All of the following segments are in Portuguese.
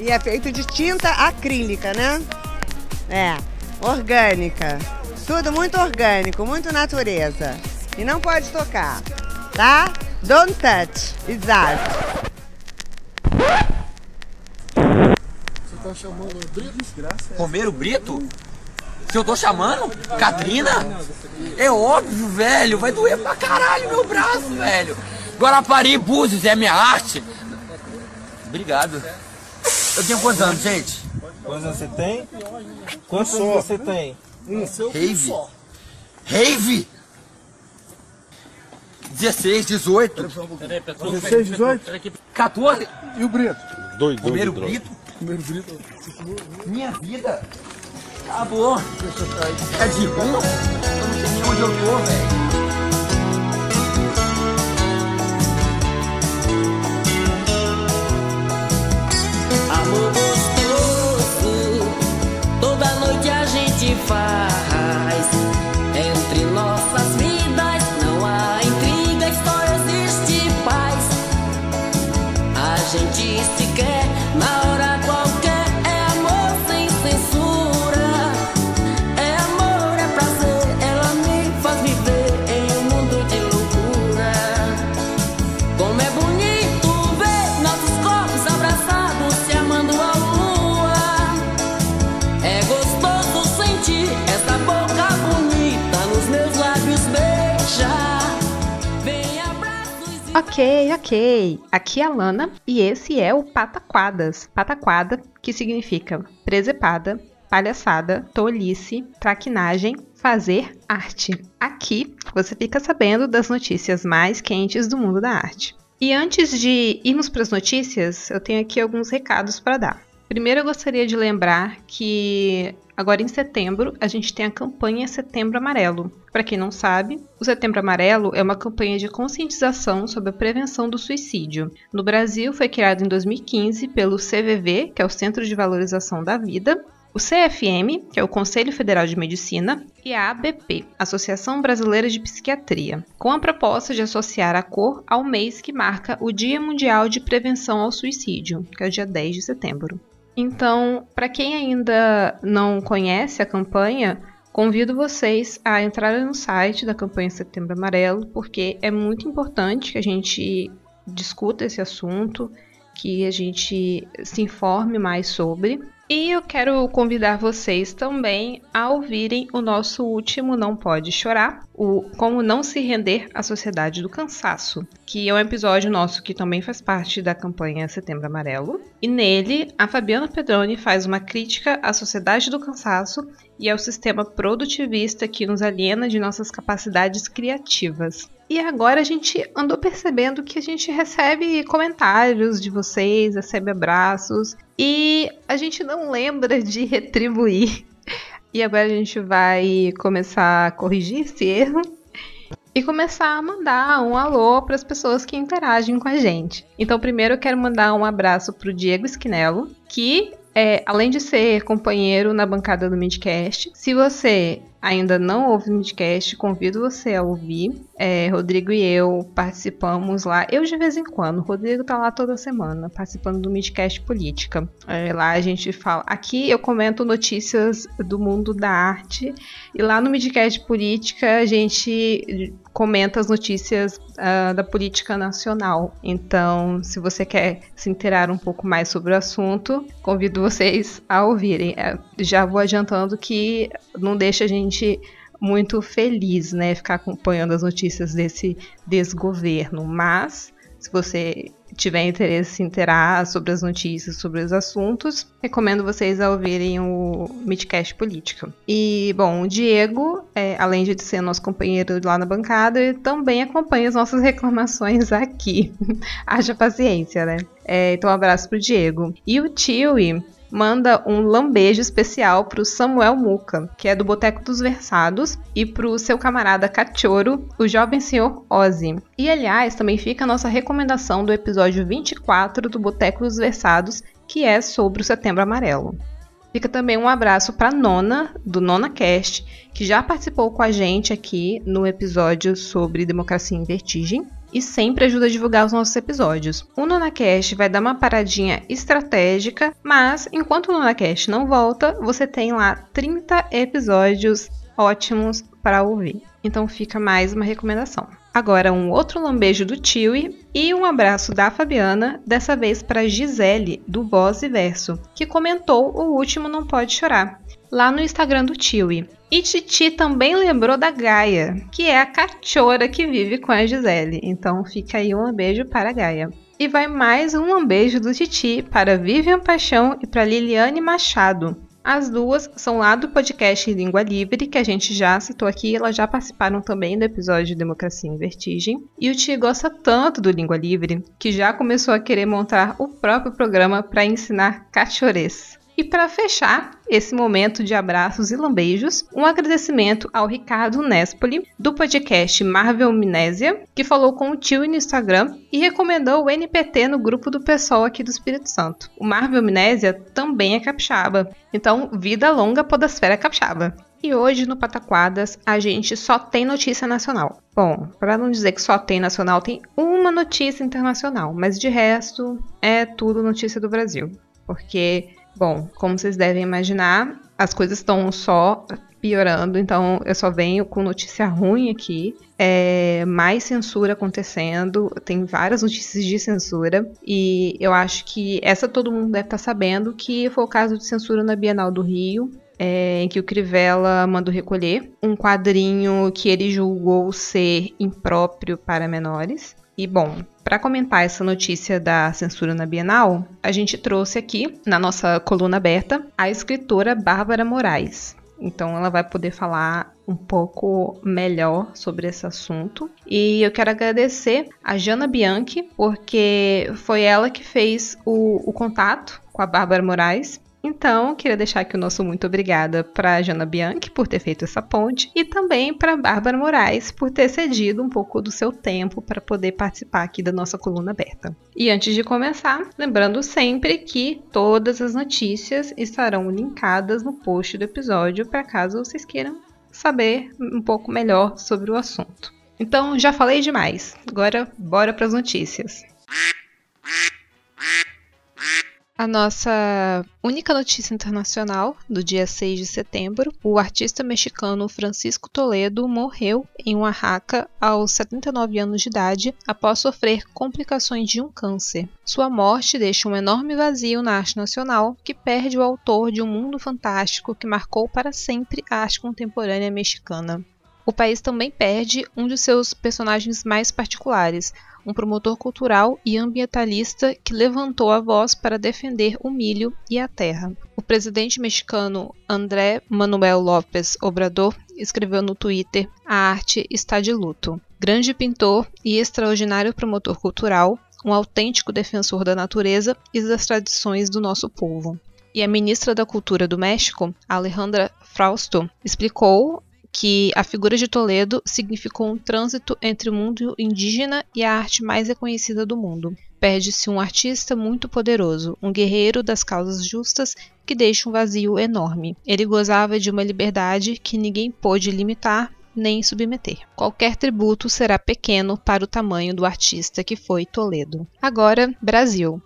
E é feito de tinta acrílica, né? É, orgânica. Tudo muito orgânico, muito natureza. E não pode tocar, tá? Don't touch. Exato. Você tá chamando o Brito? Romero Brito? Se eu tô chamando? Katrina? É óbvio, velho. Vai doer pra caralho meu braço, velho. Guarapari Búzios é minha arte. Obrigado. Eu tenho quantos anos, gente? Quantos anos você tem? Quantos anos você tem? Rave? Rave? 16, 18, 16, 18? 14. E o Brito? Dois, dois Romero de. Brito? Primeiro Brito. Minha vida. Acabou. Tá de ruim? Eu não sei nem onde eu tô, velho. Amor gostoso, toda noite a gente faz. Ok, ok. Aqui é a Lana e esse é o Pataquadas. Pataquada, que significa presepada, palhaçada, tolice, traquinagem, fazer arte. Aqui você fica sabendo das notícias mais quentes do mundo da arte. E antes de irmos para as notícias, eu tenho aqui alguns recados para dar. Primeiro, eu gostaria de lembrar que agora em setembro a gente tem a campanha Setembro Amarelo. Para quem não sabe, o Setembro Amarelo é uma campanha de conscientização sobre a prevenção do suicídio. No Brasil, foi criado em 2015 pelo CVV, que é o Centro de Valorização da Vida, o CFM, que é o Conselho Federal de Medicina, e a ABP, Associação Brasileira de Psiquiatria, com a proposta de associar a cor ao mês que marca o Dia Mundial de Prevenção ao Suicídio, que é o dia 10 de setembro. Então, para quem ainda não conhece a campanha, convido vocês a entrarem no site da campanha Setembro Amarelo, porque é muito importante que a gente discuta esse assunto, que a gente se informe mais sobre. E eu quero convidar vocês também a ouvirem o nosso último Não Pode Chorar, o Como Não Se Render à Sociedade do Cansaço, que é um episódio nosso que também faz parte da campanha Setembro Amarelo. E nele, a Fabiana Pedroni faz uma crítica à sociedade do cansaço e ao sistema produtivista que nos aliena de nossas capacidades criativas. E agora a gente andou percebendo que a gente recebe comentários de vocês, recebe abraços e a gente não lembra de retribuir. E agora a gente vai começar a corrigir esse erro e começar a mandar um alô para as pessoas que interagem com a gente. Então, primeiro eu quero mandar um abraço para o Diego Esquinelo, que é, além de ser companheiro na bancada do Midcast, se você ainda não ouve o Midcast, convido você a ouvir. É, Rodrigo e eu participamos lá, eu de vez em quando, o Rodrigo tá lá toda semana, participando do Midcast Política. É, lá a gente fala. Aqui eu comento notícias do mundo da arte, e lá no Midcast Política a gente comenta as notícias uh, da política nacional. Então, se você quer se inteirar um pouco mais sobre o assunto, convido vocês a ouvirem. É, já vou adiantando que não deixa a gente muito feliz, né, ficar acompanhando as notícias desse desgoverno, mas se você tiver interesse em se inteirar sobre as notícias, sobre os assuntos, recomendo vocês a ouvirem o Midcast Política. E, bom, o Diego, é, além de ser nosso companheiro lá na bancada, ele também acompanha as nossas reclamações aqui. Haja paciência, né? É, então, um abraço pro Diego. E o Tiwi manda um lambejo especial pro Samuel Muca, que é do Boteco dos Versados, e pro seu camarada Cachorro, o jovem senhor Ozzy. E aliás, também fica a nossa recomendação do episódio 24 do Boteco dos Versados, que é sobre o Setembro Amarelo. Fica também um abraço para Nona, do Nona Cast, que já participou com a gente aqui no episódio sobre democracia em vertigem e sempre ajuda a divulgar os nossos episódios. O NonaCast vai dar uma paradinha estratégica, mas enquanto o NonaCast não volta, você tem lá 30 episódios ótimos para ouvir. Então fica mais uma recomendação. Agora um outro lambejo do Tiwi e um abraço da Fabiana, dessa vez para Gisele, do Voz e Verso, que comentou o último Não Pode Chorar, lá no Instagram do Tiwi. E Titi também lembrou da Gaia, que é a cachorra que vive com a Gisele. Então fica aí um beijo para a Gaia. E vai mais um beijo do Titi para Vivian Paixão e para Liliane Machado, as duas são lá do podcast Língua Livre, que a gente já citou aqui, elas já participaram também do episódio de Democracia em Vertigem. E o Ti gosta tanto do Língua Livre que já começou a querer montar o próprio programa para ensinar cachorês. E para fechar esse momento de abraços e lambejos, um agradecimento ao Ricardo Nespoli, do podcast Marvel Amnésia, que falou com o tio no Instagram e recomendou o NPT no grupo do pessoal aqui do Espírito Santo. O Marvel Amnésia também é capixaba, então vida longa podosfera capixaba. E hoje no Pataquadas a gente só tem notícia nacional. Bom, para não dizer que só tem nacional, tem uma notícia internacional, mas de resto é tudo notícia do Brasil. Porque Bom, como vocês devem imaginar, as coisas estão só piorando, então eu só venho com notícia ruim aqui. É, mais censura acontecendo, tem várias notícias de censura, e eu acho que essa todo mundo deve estar sabendo que foi o caso de censura na Bienal do Rio. É, em que o Crivella mandou recolher um quadrinho que ele julgou ser impróprio para menores. E bom, para comentar essa notícia da censura na Bienal, a gente trouxe aqui, na nossa coluna aberta, a escritora Bárbara Moraes. Então ela vai poder falar um pouco melhor sobre esse assunto. E eu quero agradecer a Jana Bianchi, porque foi ela que fez o, o contato com a Bárbara Moraes então, queria deixar aqui o nosso muito obrigada para Jana Bianchi por ter feito essa ponte e também para Bárbara Moraes por ter cedido um pouco do seu tempo para poder participar aqui da nossa coluna aberta. E antes de começar, lembrando sempre que todas as notícias estarão linkadas no post do episódio para caso vocês queiram saber um pouco melhor sobre o assunto. Então, já falei demais. Agora, bora para as notícias. A nossa única notícia internacional do dia 6 de setembro: o artista mexicano Francisco Toledo morreu em Oaxaca aos 79 anos de idade após sofrer complicações de um câncer. Sua morte deixa um enorme vazio na arte nacional que perde o autor de um mundo fantástico que marcou para sempre a arte contemporânea mexicana. O país também perde um de seus personagens mais particulares, um promotor cultural e ambientalista que levantou a voz para defender o milho e a terra. O presidente mexicano André Manuel López Obrador escreveu no Twitter: A arte está de luto. Grande pintor e extraordinário promotor cultural, um autêntico defensor da natureza e das tradições do nosso povo. E a ministra da Cultura do México, Alejandra Frausto, explicou que a figura de Toledo significou um trânsito entre o mundo indígena e a arte mais reconhecida do mundo. Perde-se um artista muito poderoso, um guerreiro das causas justas que deixa um vazio enorme. Ele gozava de uma liberdade que ninguém pôde limitar nem submeter. Qualquer tributo será pequeno para o tamanho do artista que foi Toledo. Agora, Brasil.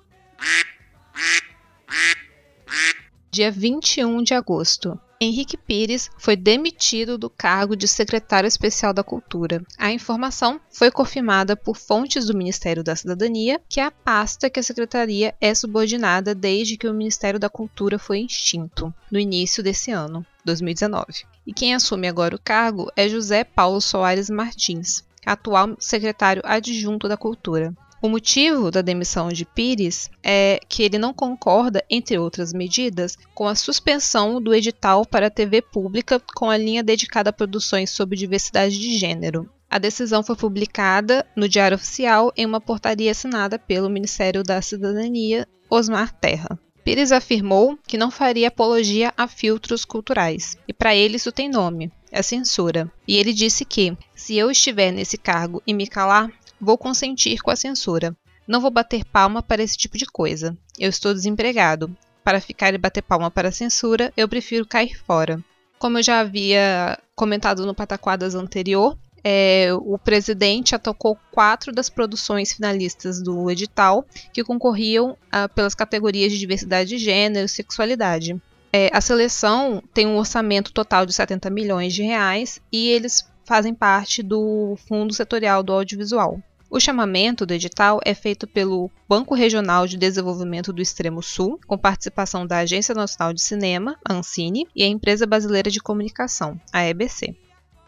Dia 21 de agosto. Henrique Pires foi demitido do cargo de secretário especial da Cultura. A informação foi confirmada por fontes do Ministério da Cidadania, que é a pasta que a secretaria é subordinada desde que o Ministério da Cultura foi extinto, no início desse ano, 2019. E quem assume agora o cargo é José Paulo Soares Martins, atual secretário adjunto da Cultura. O motivo da demissão de Pires é que ele não concorda, entre outras medidas, com a suspensão do edital para a TV pública com a linha dedicada a produções sobre diversidade de gênero. A decisão foi publicada no Diário Oficial em uma portaria assinada pelo Ministério da Cidadania, Osmar Terra. Pires afirmou que não faria apologia a filtros culturais, e para ele isso tem nome, é censura. E ele disse que, se eu estiver nesse cargo e me calar, Vou consentir com a censura. Não vou bater palma para esse tipo de coisa. Eu estou desempregado. para ficar e bater palma para a censura, eu prefiro cair fora. Como eu já havia comentado no Pataquadas anterior, é, o presidente atacou quatro das produções finalistas do edital que concorriam a, pelas categorias de diversidade de gênero e sexualidade. É, a seleção tem um orçamento total de 70 milhões de reais e eles fazem parte do Fundo Setorial do Audiovisual. O chamamento do edital é feito pelo Banco Regional de Desenvolvimento do Extremo Sul, com participação da Agência Nacional de Cinema, a Ancine, e a Empresa Brasileira de Comunicação, a EBC.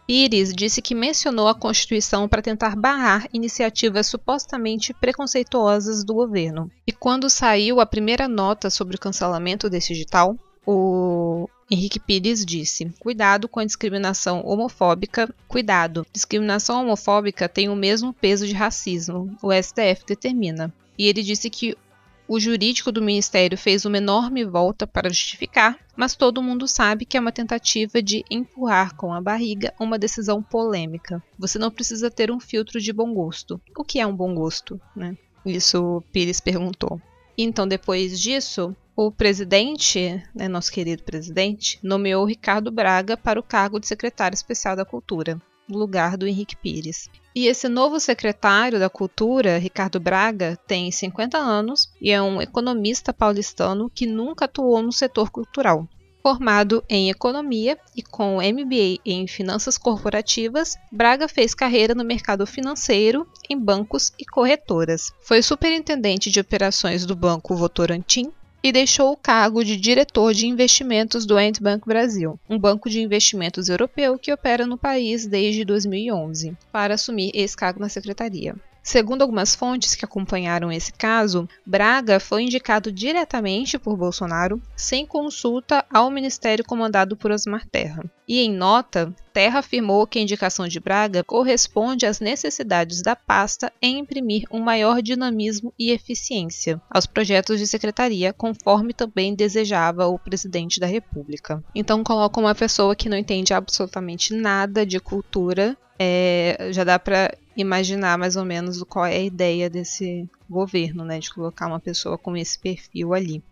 Pires disse que mencionou a Constituição para tentar barrar iniciativas supostamente preconceituosas do governo. E quando saiu a primeira nota sobre o cancelamento desse edital, o Henrique Pires disse: Cuidado com a discriminação homofóbica. Cuidado, discriminação homofóbica tem o mesmo peso de racismo, o STF determina. E ele disse que o jurídico do ministério fez uma enorme volta para justificar, mas todo mundo sabe que é uma tentativa de empurrar com a barriga uma decisão polêmica. Você não precisa ter um filtro de bom gosto. O que é um bom gosto? Né? Isso Pires perguntou. Então, depois disso, o presidente, né, nosso querido presidente, nomeou Ricardo Braga para o cargo de secretário especial da Cultura no lugar do Henrique Pires. E esse novo secretário da Cultura, Ricardo Braga, tem 50 anos e é um economista paulistano que nunca atuou no setor cultural. Formado em economia e com MBA em finanças corporativas, Braga fez carreira no mercado financeiro, em bancos e corretoras. Foi superintendente de operações do Banco Votorantim e deixou o cargo de diretor de investimentos do Bank Brasil, um banco de investimentos europeu que opera no país desde 2011, para assumir esse cargo na secretaria. Segundo algumas fontes que acompanharam esse caso, Braga foi indicado diretamente por Bolsonaro, sem consulta ao ministério comandado por Osmar Terra. E em nota, Terra afirmou que a indicação de Braga corresponde às necessidades da pasta em imprimir um maior dinamismo e eficiência aos projetos de secretaria, conforme também desejava o presidente da República. Então coloca uma pessoa que não entende absolutamente nada de cultura é, já dá para imaginar mais ou menos qual é a ideia desse governo, né, de colocar uma pessoa com esse perfil ali.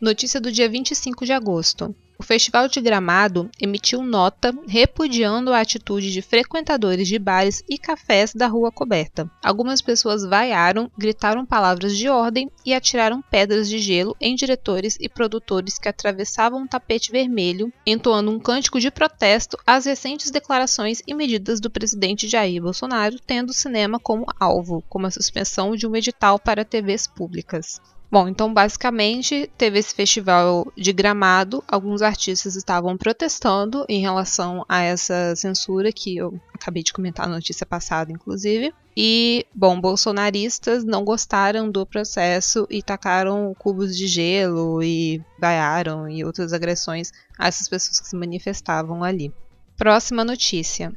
Notícia do dia 25 de agosto. O Festival de Gramado emitiu nota repudiando a atitude de frequentadores de bares e cafés da rua coberta. Algumas pessoas vaiaram, gritaram palavras de ordem e atiraram pedras de gelo em diretores e produtores que atravessavam um tapete vermelho, entoando um cântico de protesto às recentes declarações e medidas do presidente Jair Bolsonaro, tendo o cinema como alvo, como a suspensão de um edital para TVs públicas. Bom, então basicamente teve esse festival de gramado. Alguns artistas estavam protestando em relação a essa censura que eu acabei de comentar na notícia passada, inclusive. E, bom, bolsonaristas não gostaram do processo e tacaram cubos de gelo e vaiaram e outras agressões a essas pessoas que se manifestavam ali. Próxima notícia.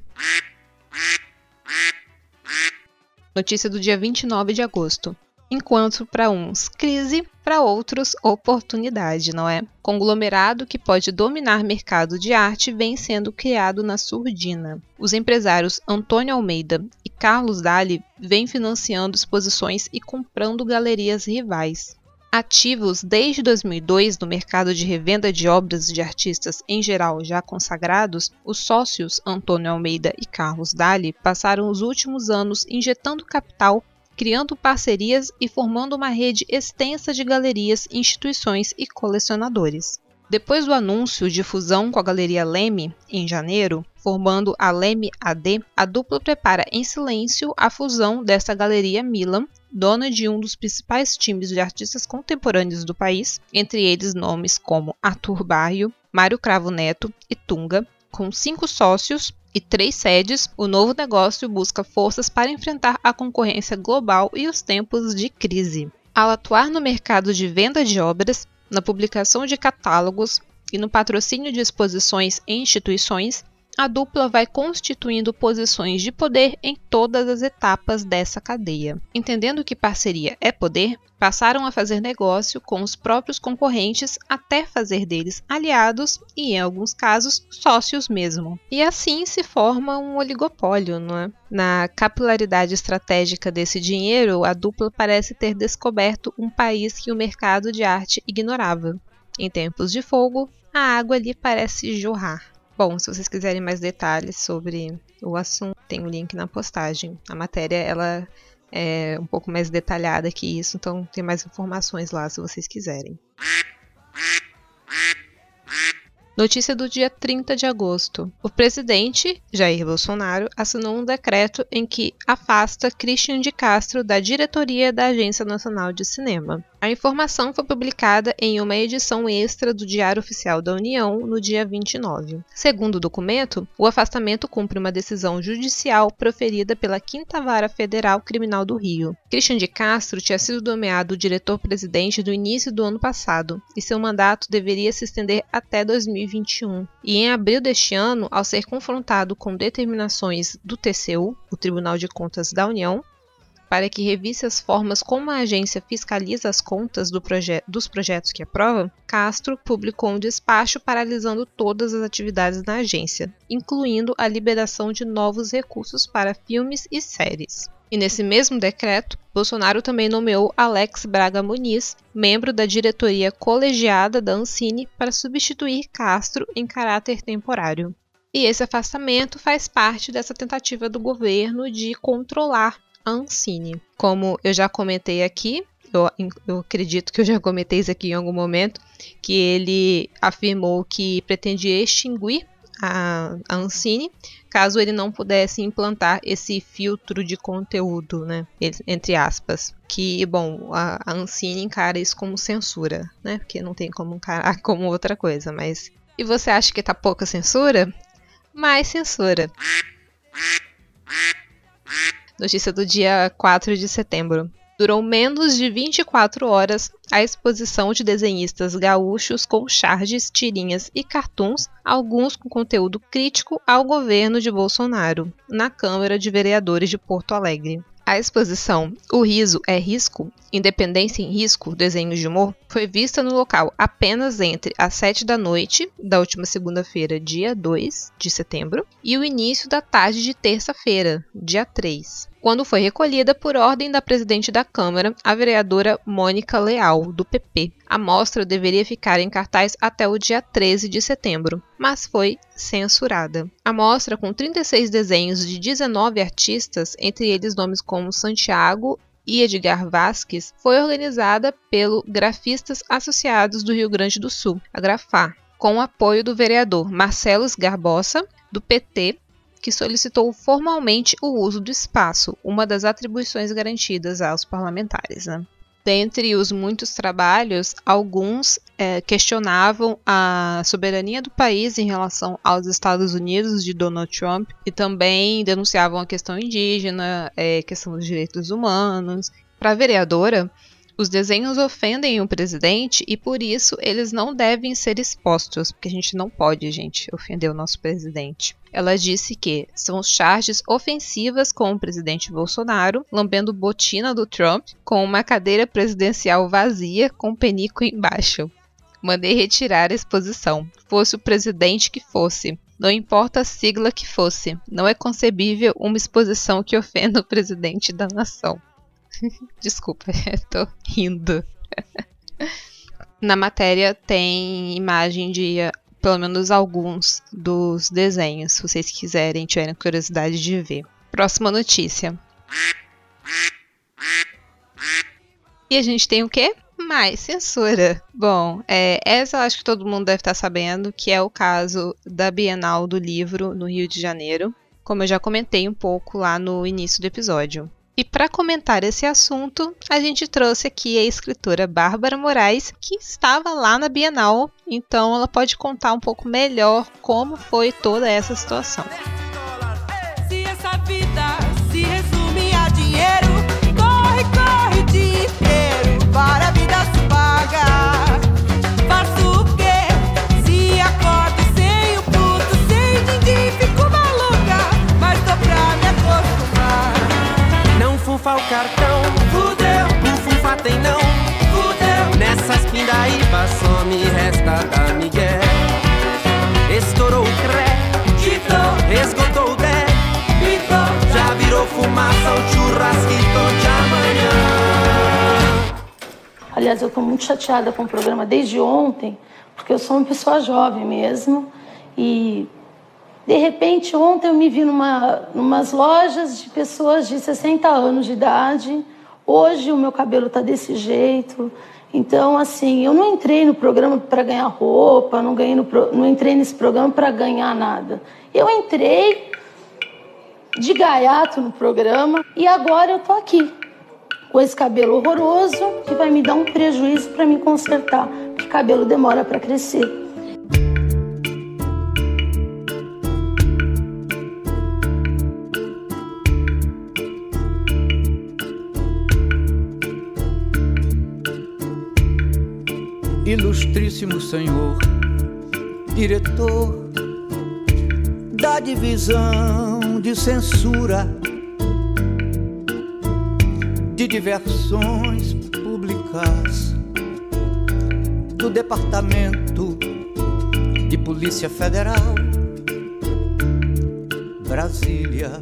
Notícia do dia 29 de agosto enquanto para uns crise, para outros oportunidade, não é? Conglomerado que pode dominar mercado de arte vem sendo criado na surdina. Os empresários Antônio Almeida e Carlos Dali vêm financiando exposições e comprando galerias rivais. Ativos desde 2002 no mercado de revenda de obras de artistas em geral já consagrados, os sócios Antônio Almeida e Carlos Dali passaram os últimos anos injetando capital criando parcerias e formando uma rede extensa de galerias, instituições e colecionadores. Depois do anúncio de fusão com a Galeria Leme, em janeiro, formando a Leme AD, a dupla prepara em silêncio a fusão desta Galeria Milan, dona de um dos principais times de artistas contemporâneos do país, entre eles nomes como Arthur Barrio, Mário Cravo Neto e Tunga, com cinco sócios e três sedes, o novo negócio busca forças para enfrentar a concorrência global e os tempos de crise. Ao atuar no mercado de venda de obras, na publicação de catálogos e no patrocínio de exposições em instituições, a dupla vai constituindo posições de poder em todas as etapas dessa cadeia. Entendendo que parceria é poder, passaram a fazer negócio com os próprios concorrentes até fazer deles aliados e, em alguns casos, sócios mesmo. E assim se forma um oligopólio, não é? Na capilaridade estratégica desse dinheiro, a dupla parece ter descoberto um país que o mercado de arte ignorava. Em tempos de fogo, a água lhe parece jorrar. Bom, se vocês quiserem mais detalhes sobre o assunto, tem o um link na postagem. A matéria ela é um pouco mais detalhada que isso, então tem mais informações lá se vocês quiserem. Notícia do dia 30 de agosto. O presidente, Jair Bolsonaro, assinou um decreto em que afasta Christian de Castro da diretoria da Agência Nacional de Cinema. A informação foi publicada em uma edição extra do Diário Oficial da União no dia 29. Segundo o documento, o afastamento cumpre uma decisão judicial proferida pela Quinta Vara Federal Criminal do Rio. Christian de Castro tinha sido nomeado diretor-presidente do início do ano passado e seu mandato deveria se estender até 2021. E em abril deste ano, ao ser confrontado com determinações do TCU, o Tribunal de Contas da União, para que revisse as formas como a agência fiscaliza as contas do proje dos projetos que aprova, Castro publicou um despacho paralisando todas as atividades na agência, incluindo a liberação de novos recursos para filmes e séries. E nesse mesmo decreto, Bolsonaro também nomeou Alex Braga Muniz, membro da diretoria colegiada da Ancine, para substituir Castro em caráter temporário. E esse afastamento faz parte dessa tentativa do governo de controlar Ancine. Como eu já comentei aqui, eu, eu, acredito que eu já comentei isso aqui em algum momento, que ele afirmou que pretendia extinguir a, a Ancine caso ele não pudesse implantar esse filtro de conteúdo, né? Entre aspas. Que, bom, a, a Ancine encara isso como censura, né? Porque não tem como encarar como outra coisa, mas. E você acha que tá pouca censura? Mais censura. Notícia do dia 4 de setembro. Durou menos de 24 horas a exposição de desenhistas gaúchos com charges, tirinhas e cartoons, alguns com conteúdo crítico ao governo de Bolsonaro, na Câmara de Vereadores de Porto Alegre. A exposição O Riso é Risco, Independência em Risco, Desenhos de Humor, foi vista no local apenas entre as 7 da noite da última segunda-feira, dia 2 de setembro, e o início da tarde de terça-feira, dia 3 quando foi recolhida por ordem da presidente da Câmara, a vereadora Mônica Leal, do PP. A mostra deveria ficar em cartaz até o dia 13 de setembro, mas foi censurada. A mostra, com 36 desenhos de 19 artistas, entre eles nomes como Santiago e Edgar Vasques, foi organizada pelo Grafistas Associados do Rio Grande do Sul, a Grafar, com o apoio do vereador Marcelo Garbosa, do PT, que solicitou formalmente o uso do espaço, uma das atribuições garantidas aos parlamentares. Né? Dentre os muitos trabalhos, alguns é, questionavam a soberania do país em relação aos Estados Unidos de Donald Trump e também denunciavam a questão indígena, é, questão dos direitos humanos. Para a vereadora, os desenhos ofendem o presidente e por isso eles não devem ser expostos, porque a gente não pode, gente, ofender o nosso presidente. Ela disse que são charges ofensivas com o presidente Bolsonaro, lambendo botina do Trump, com uma cadeira presidencial vazia com penico embaixo. Mandei retirar a exposição, fosse o presidente que fosse. Não importa a sigla que fosse, não é concebível uma exposição que ofenda o presidente da nação. Desculpa, tô rindo. Na matéria tem imagem de pelo menos alguns dos desenhos, se vocês quiserem, tiverem curiosidade de ver. Próxima notícia. E a gente tem o quê? Mais censura. Bom, é, essa eu acho que todo mundo deve estar sabendo, que é o caso da Bienal do Livro no Rio de Janeiro, como eu já comentei um pouco lá no início do episódio. E para comentar esse assunto, a gente trouxe aqui a escritora Bárbara Moraes, que estava lá na Bienal, então ela pode contar um pouco melhor como foi toda essa situação. Se essa vida bufa o cartão. Fudeu, bufunfa tem não. Fudeu, nessas pindaíbas só me resta da Miguel. Estourou o crédito, esgotou o débito. Já virou fumaça o churrasquito de amanhã. Aliás, eu estou muito chateada com o programa desde ontem, porque eu sou uma pessoa jovem mesmo. E, de repente, ontem eu me vi numa numas lojas de pessoas de 60 anos de idade. Hoje o meu cabelo está desse jeito. Então, assim, eu não entrei no programa para ganhar roupa, não, ganhei no não entrei nesse programa para ganhar nada. Eu entrei de gaiato no programa e agora eu tô aqui com esse cabelo horroroso que vai me dar um prejuízo para me consertar, porque cabelo demora para crescer. Ilustríssimo senhor, diretor da divisão de censura de diversões públicas do Departamento de Polícia Federal, Brasília.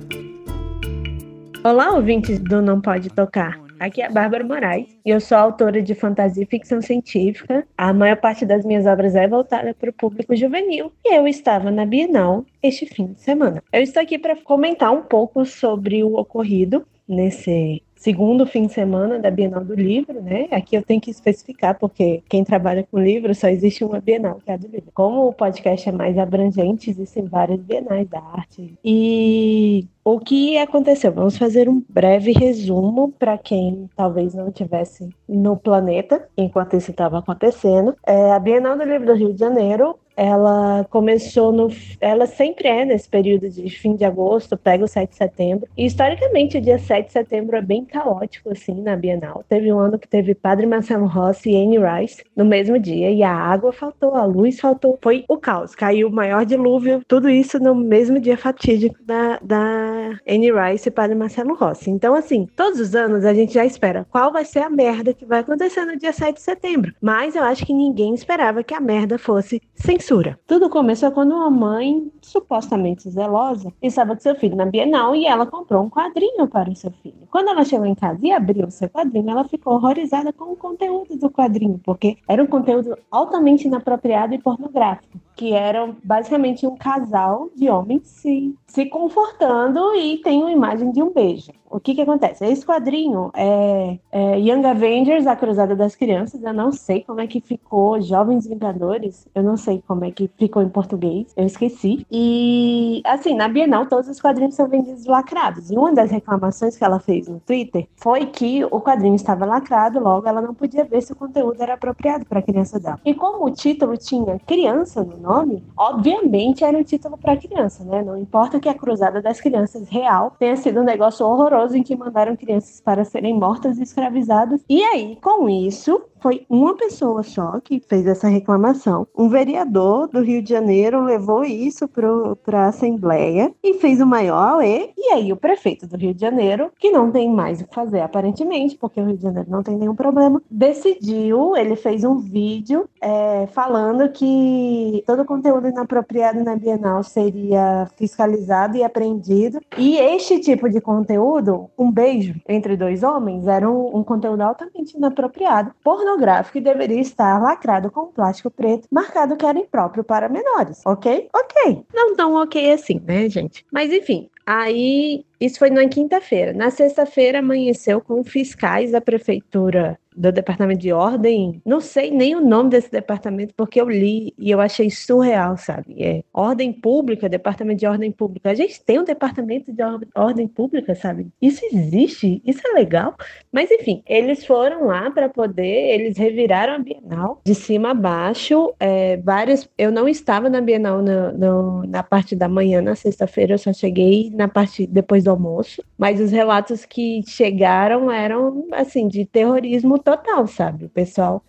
Olá, ouvintes do Não Pode Tocar. Aqui é a Bárbara Moraes e eu sou autora de fantasia e ficção científica. A maior parte das minhas obras é voltada para o público juvenil e eu estava na Bienal este fim de semana. Eu estou aqui para comentar um pouco sobre o ocorrido nesse segundo fim de semana da Bienal do Livro, né? Aqui eu tenho que especificar, porque quem trabalha com livro só existe uma Bienal, que é a do livro. Como o podcast é mais abrangente, existem várias Bienais da arte. E o que aconteceu? Vamos fazer um breve resumo para quem talvez não estivesse no planeta enquanto isso estava acontecendo. É, a Bienal do Livro do Rio de Janeiro ela começou no. Ela sempre é nesse período de fim de agosto, pega o 7 de setembro. E historicamente, o dia 7 de setembro é bem caótico, assim, na Bienal. Teve um ano que teve Padre Marcelo Rossi e Anne Rice no mesmo dia, e a água faltou, a luz faltou. Foi o caos. Caiu o maior dilúvio, tudo isso no mesmo dia fatídico da, da Anne Rice e Padre Marcelo Rossi. Então, assim, todos os anos a gente já espera qual vai ser a merda que vai acontecer no dia 7 de setembro. Mas eu acho que ninguém esperava que a merda fosse censura. Tudo começou quando uma mãe, supostamente zelosa, estava com seu filho na Bienal e ela comprou um quadrinho para o seu filho. Quando ela chegou em casa e abriu o seu quadrinho, ela ficou horrorizada com o conteúdo do quadrinho, porque era um conteúdo altamente inapropriado e pornográfico, que era basicamente um casal de homens se, se confortando e tem uma imagem de um beijo. O que que acontece? Esse quadrinho é, é Young Avengers, a Cruzada das Crianças. Eu não sei como é que ficou Jovens Vingadores. Eu não sei como é que ficou em português. Eu esqueci. E, assim, na Bienal, todos os quadrinhos são vendidos lacrados. E uma das reclamações que ela fez no Twitter foi que o quadrinho estava lacrado, logo ela não podia ver se o conteúdo era apropriado para a criança dela. E como o título tinha criança no nome, obviamente era um título para criança, né? Não importa que a Cruzada das Crianças real tenha sido um negócio horroroso em que mandaram crianças para serem mortas e escravizadas. E aí, com isso, foi uma pessoa só que fez essa reclamação. Um vereador do Rio de Janeiro levou isso para a Assembleia e fez o maior e e aí o prefeito do Rio de Janeiro, que não tem mais o que fazer aparentemente, porque o Rio de Janeiro não tem nenhum problema, decidiu, ele fez um vídeo é, falando que todo conteúdo inapropriado na Bienal seria fiscalizado e apreendido. E este tipo de conteúdo, um beijo entre dois homens, era um, um conteúdo altamente inapropriado, pornográfico e deveria estar lacrado com plástico preto, marcado que era impróprio para menores, ok? Ok. Não tão ok assim, né, gente? Mas enfim, aí isso foi na quinta-feira. Na sexta-feira amanheceu com fiscais da prefeitura do departamento de ordem. Não sei nem o nome desse departamento porque eu li e eu achei surreal, sabe? É ordem pública, departamento de ordem pública. A gente tem um departamento de or ordem pública, sabe? Isso existe, isso é legal. Mas enfim, eles foram lá para poder, eles reviraram a Bienal de cima a baixo. É, várias, eu não estava na Bienal no, na parte da manhã, na sexta-feira, eu só cheguei na parte depois do almoço. Mas os relatos que chegaram eram assim de terrorismo total, sabe? O pessoal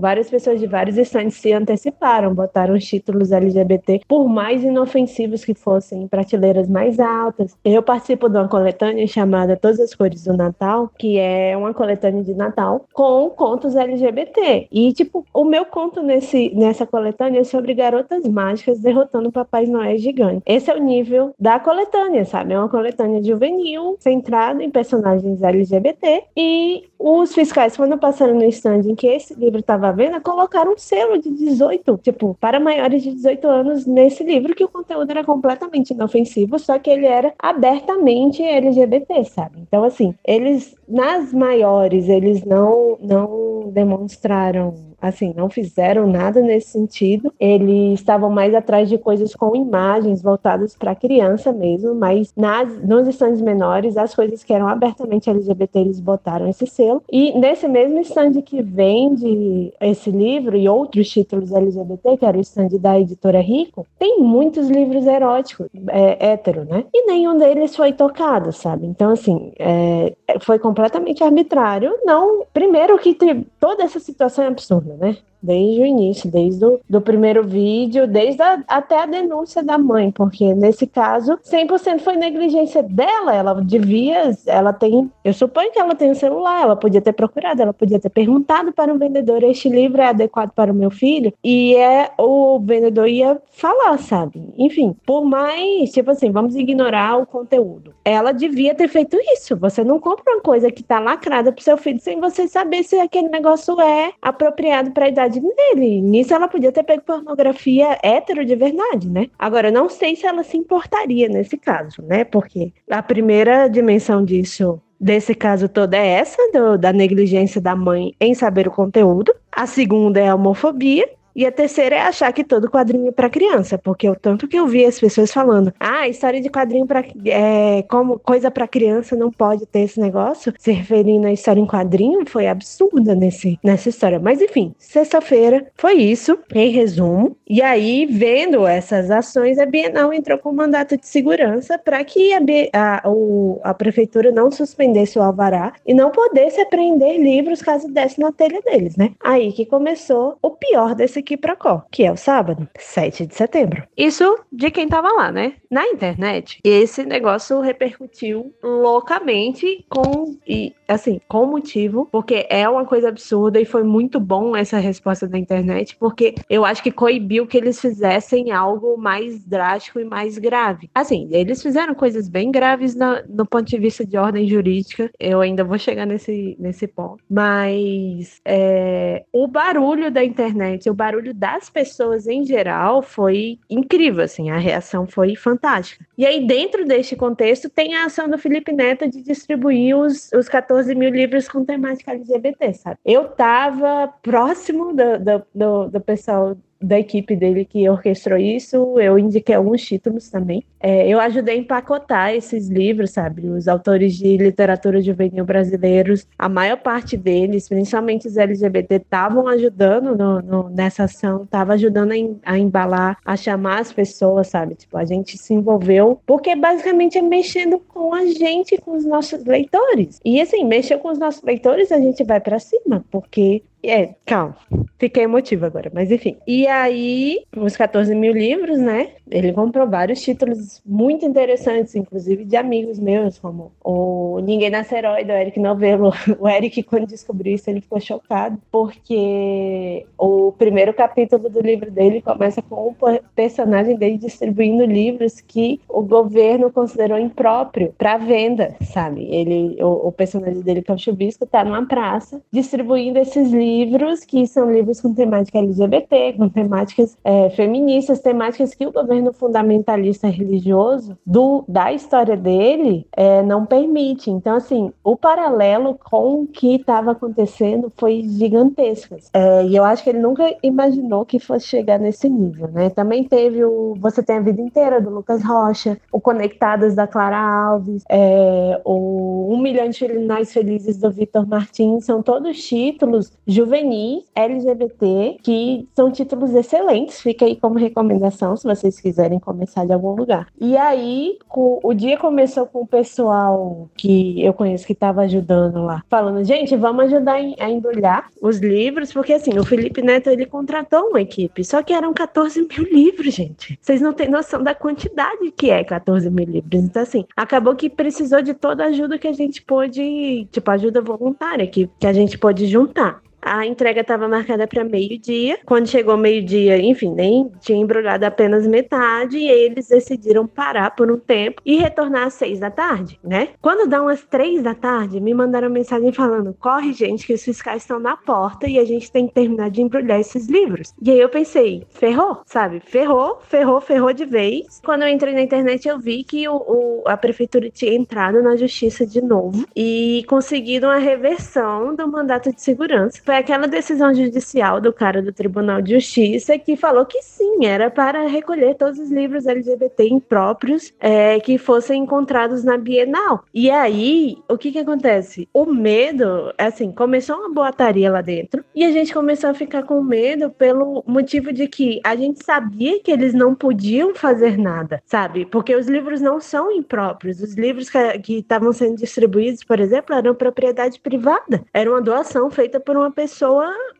várias pessoas de vários stands se anteciparam, botaram os títulos LGBT, por mais inofensivos que fossem, em prateleiras mais altas. Eu participo de uma coletânea chamada Todas as Cores do Natal, que é uma coletânea de Natal com contos LGBT. E, tipo, o meu conto nesse, nessa coletânea é sobre garotas mágicas derrotando Papai Noé gigante. Esse é o nível da coletânea, sabe? É uma coletânea juvenil, centrada em personagens LGBT. E os fiscais, quando passaram no stand em que esse livro estava à venda, colocaram um selo de 18, tipo, para maiores de 18 anos nesse livro, que o conteúdo era completamente inofensivo, só que ele era abertamente LGBT, sabe? Então, assim, eles, nas maiores, eles não, não demonstraram assim, não fizeram nada nesse sentido. Eles estavam mais atrás de coisas com imagens voltadas para criança mesmo, mas nas, nos stands menores, as coisas que eram abertamente LGBT, eles botaram esse selo. E nesse mesmo stand que vende esse livro e outros títulos LGBT, que era o stand da editora Rico, tem muitos livros eróticos, é, hétero, né? E nenhum deles foi tocado, sabe? Então, assim, é, foi completamente arbitrário. Não, primeiro que toda essa situação é absurda né? Desde o início, desde o do primeiro vídeo, desde a, até a denúncia da mãe, porque nesse caso, 100% foi negligência dela. Ela devia, ela tem, eu suponho que ela tem um celular, ela podia ter procurado, ela podia ter perguntado para um vendedor: este livro é adequado para o meu filho? E é o vendedor ia falar, sabe? Enfim, por mais, tipo assim, vamos ignorar o conteúdo. Ela devia ter feito isso. Você não compra uma coisa que tá lacrada pro seu filho sem você saber se aquele negócio é apropriado para a idade vontade dele. Nisso ela podia ter pego pornografia hétero de verdade, né? Agora, não sei se ela se importaria nesse caso, né? Porque a primeira dimensão disso desse caso todo é essa, do, da negligência da mãe em saber o conteúdo. A segunda é a homofobia. E a terceira é achar que todo quadrinho é para criança, porque o tanto que eu vi as pessoas falando, ah, história de quadrinho para é, como coisa para criança não pode ter esse negócio, se referindo à história em quadrinho, foi absurda nesse, nessa história. Mas enfim, sexta-feira foi isso, em resumo. E aí, vendo essas ações, a Bienal entrou com um mandato de segurança para que a, a, o, a prefeitura não suspendesse o alvará e não pudesse apreender livros caso desse na telha deles, né? Aí que começou o pior desse aqui pra Có, que é o sábado, 7 de setembro. Isso de quem tava lá, né? Na internet, esse negócio repercutiu loucamente com e assim, com motivo, porque é uma coisa absurda e foi muito bom essa resposta da internet, porque eu acho que coibiu que eles fizessem algo mais drástico e mais grave. Assim, eles fizeram coisas bem graves no, no ponto de vista de ordem jurídica, eu ainda vou chegar nesse, nesse ponto, mas é, o barulho da internet, o barulho das pessoas em geral foi incrível, assim, a reação foi fantástica. E aí, dentro deste contexto, tem a ação do Felipe Neto de distribuir os, os 14 mil livros com temática LGBT, sabe? Eu tava próximo do, do, do, do pessoal da equipe dele que orquestrou isso, eu indiquei alguns títulos também. É, eu ajudei a empacotar esses livros, sabe? Os autores de literatura juvenil brasileiros, a maior parte deles, principalmente os LGBT, estavam ajudando no, no, nessa ação, estavam ajudando a, a, embalar, a chamar as pessoas, sabe? Tipo, a gente se envolveu, porque basicamente é mexendo com a gente, com os nossos leitores. E assim, mexer com os nossos leitores, a gente vai para cima, porque é, calma. Fiquei emotiva agora, mas enfim. E aí, os 14 mil livros, né? Ele comprou vários títulos muito interessantes, inclusive de amigos meus, como o Ninguém Nasce Herói, do Eric Novello. O Eric, quando descobriu isso, ele ficou chocado, porque o primeiro capítulo do livro dele começa com o personagem dele distribuindo livros que o governo considerou impróprio para venda, sabe? Ele, o, o personagem dele, que é o Chubisco, tá numa praça distribuindo esses livros livros que são livros com temática LGBT, com temáticas é, feministas, temáticas que o governo fundamentalista religioso do, da história dele é, não permite. Então, assim, o paralelo com o que estava acontecendo foi gigantesco. É, e eu acho que ele nunca imaginou que fosse chegar nesse nível, né? Também teve o Você Tem a Vida Inteira, do Lucas Rocha, o Conectadas, da Clara Alves, é, o Um Milhão de Finais Felizes, do Vitor Martins, são todos títulos juvenis LGBT, que são títulos excelentes. Fica aí como recomendação, se vocês quiserem começar de algum lugar. E aí, com- o dia começou com o pessoal que eu conheço que estava ajudando lá, falando, gente, vamos ajudar a embrulhar os livros, porque assim, o Felipe Neto, ele contratou uma equipe, só que eram 14 mil livros, gente. Vocês não têm noção da quantidade que é 14 mil livros. Então, assim, acabou que precisou de toda a ajuda que a gente pôde, tipo, ajuda voluntária, que, que a gente pôde juntar. A entrega estava marcada para meio-dia. Quando chegou meio-dia, enfim, nem tinha embrulhado apenas metade, e eles decidiram parar por um tempo e retornar às seis da tarde, né? Quando dá umas três da tarde, me mandaram mensagem falando: corre, gente, que os fiscais estão na porta e a gente tem que terminar de embrulhar esses livros. E aí eu pensei: ferrou, sabe? Ferrou, ferrou, ferrou de vez. Quando eu entrei na internet, eu vi que o, o- a prefeitura tinha entrado na justiça de novo e conseguido uma reversão do mandato de segurança. Foi aquela decisão judicial do cara do Tribunal de Justiça que falou que sim, era para recolher todos os livros LGBT impróprios é, que fossem encontrados na Bienal. E aí, o que que acontece? O medo, assim, começou uma boataria lá dentro e a gente começou a ficar com medo pelo motivo de que a gente sabia que eles não podiam fazer nada, sabe? Porque os livros não são impróprios. Os livros que que estavam sendo distribuídos, por exemplo, eram propriedade privada. Era uma doação feita por uma pessoa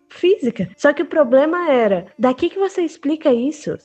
física. Só que o problema era, daqui que você explica isso,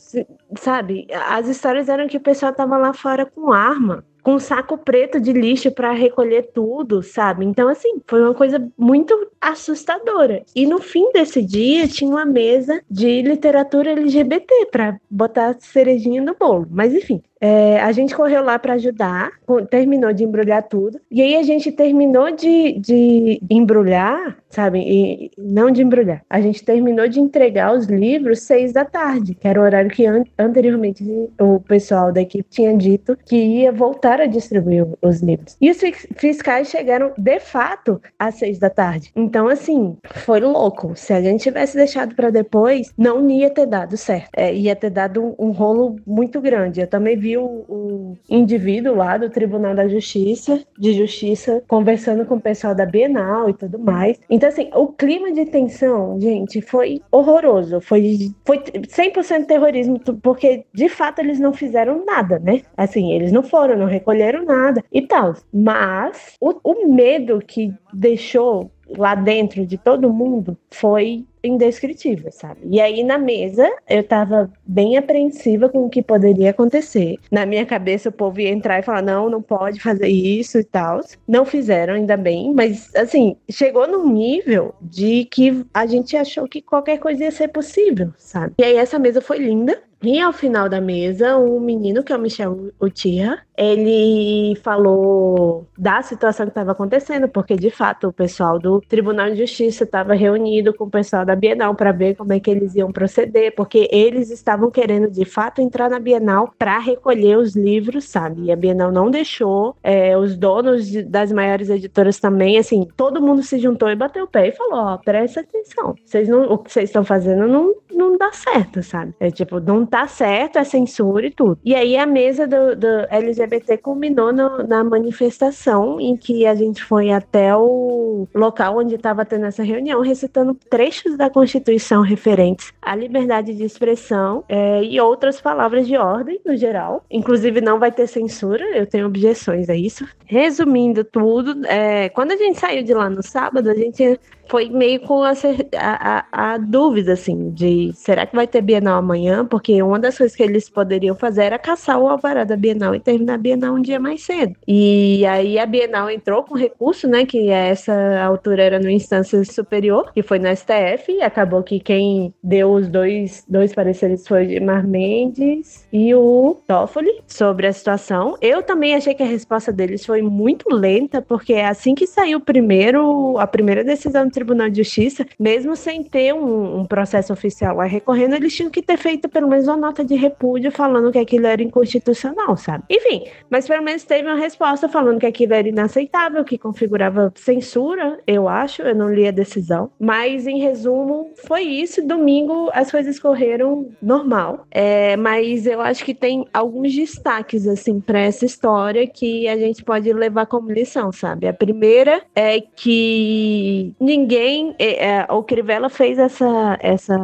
sabe? As histórias eram que o pessoal tava lá fora com arma, com um saco preto de lixo para recolher tudo, sabe? Então assim, foi uma coisa muito assustadora. E no fim desse dia tinha uma mesa de literatura LGBT para botar a cerejinha no bolo. Mas enfim, é, a gente correu lá para ajudar, terminou de embrulhar tudo. E aí a gente terminou de, de embrulhar, sabe? E, não de embrulhar. A gente terminou de entregar os livros seis da tarde, que era o horário que an- anteriormente o pessoal da equipe tinha dito que ia voltar a distribuir os livros. E os fis- fiscais chegaram, de fato, às seis da tarde. Então, assim, foi louco. Se a gente tivesse deixado para depois, não ia ter dado certo. É, ia ter dado um, um rolo muito grande. Eu também vi o, o indivíduo lá do Tribunal da Justiça, de Justiça, conversando com o pessoal da Bienal e tudo mais. Então, assim, o clima de tensão, gente, foi horroroso. Foi, foi 100% terrorismo, porque de fato eles não fizeram nada, né? Assim, eles não foram, não recolheram nada e tal. Mas o, o medo que deixou lá dentro de todo mundo foi indescritível, sabe? E aí na mesa eu tava bem apreensiva com o que poderia acontecer. Na minha cabeça o povo ia entrar e falar: não, não pode fazer isso e tal. Não fizeram, ainda bem, mas assim, chegou num nível de que a gente achou que qualquer coisa ia ser possível, sabe? E aí essa mesa foi linda. E ao final da mesa, um menino, que é o Michel Uchiha, ele falou da situação que estava acontecendo, porque de fato o pessoal do Tribunal de Justiça estava reunido com o pessoal da Bienal para ver como é que eles iam proceder, porque eles estavam querendo de fato entrar na Bienal para recolher os livros, sabe? E a Bienal não deixou, é, os donos de- das maiores editoras também, assim, todo mundo se juntou e bateu o pé e falou: ó, presta atenção, vocês não, o que vocês estão fazendo não, não dá certo, sabe? É tipo, não tá certo, é censura e tudo. E aí a mesa do, do LGBT culminou no- na manifestação em que a gente foi até o local onde estava tendo essa reunião, recitando trechos da Constituição referentes à liberdade de expressão é, e outras palavras de ordem no geral. Inclusive, não vai ter censura, eu tenho objeções a isso. Resumindo tudo, é, quando a gente saiu de lá no sábado, a gente foi meio com a, a, a- dúvida, assim, de será que vai ter Bienal amanhã? Porque uma das coisas que eles poderiam fazer era caçar o alvará da Bienal e terminar a Bienal um dia mais cedo. E aí a Bienal entrou com recurso, né, que a essa altura era no instância superior, que foi no STF, e acabou que quem deu os dois, dois pareceres foi o Gilmar Mendes e o Toffoli sobre a situação. Eu também achei que a resposta deles foi muito lenta, porque assim que saiu primeiro, a primeira decisão do Tribunal de Justiça, mesmo sem ter um, um processo oficial Uruguai recorrendo, eles tinham que ter feito pelo menos uma nota de repúdio falando que aquilo era inconstitucional, sabe? Enfim, mas pelo menos teve uma resposta falando que aquilo era inaceitável, que configurava censura, eu acho, eu não li a decisão. Mas em resumo, foi isso. Domingo as coisas correram normal. É, mas eu acho que tem alguns destaques, assim, para essa história que a gente pode levar como lição, sabe? A primeira é que ninguém, é, é, o Crivella fez essa, essa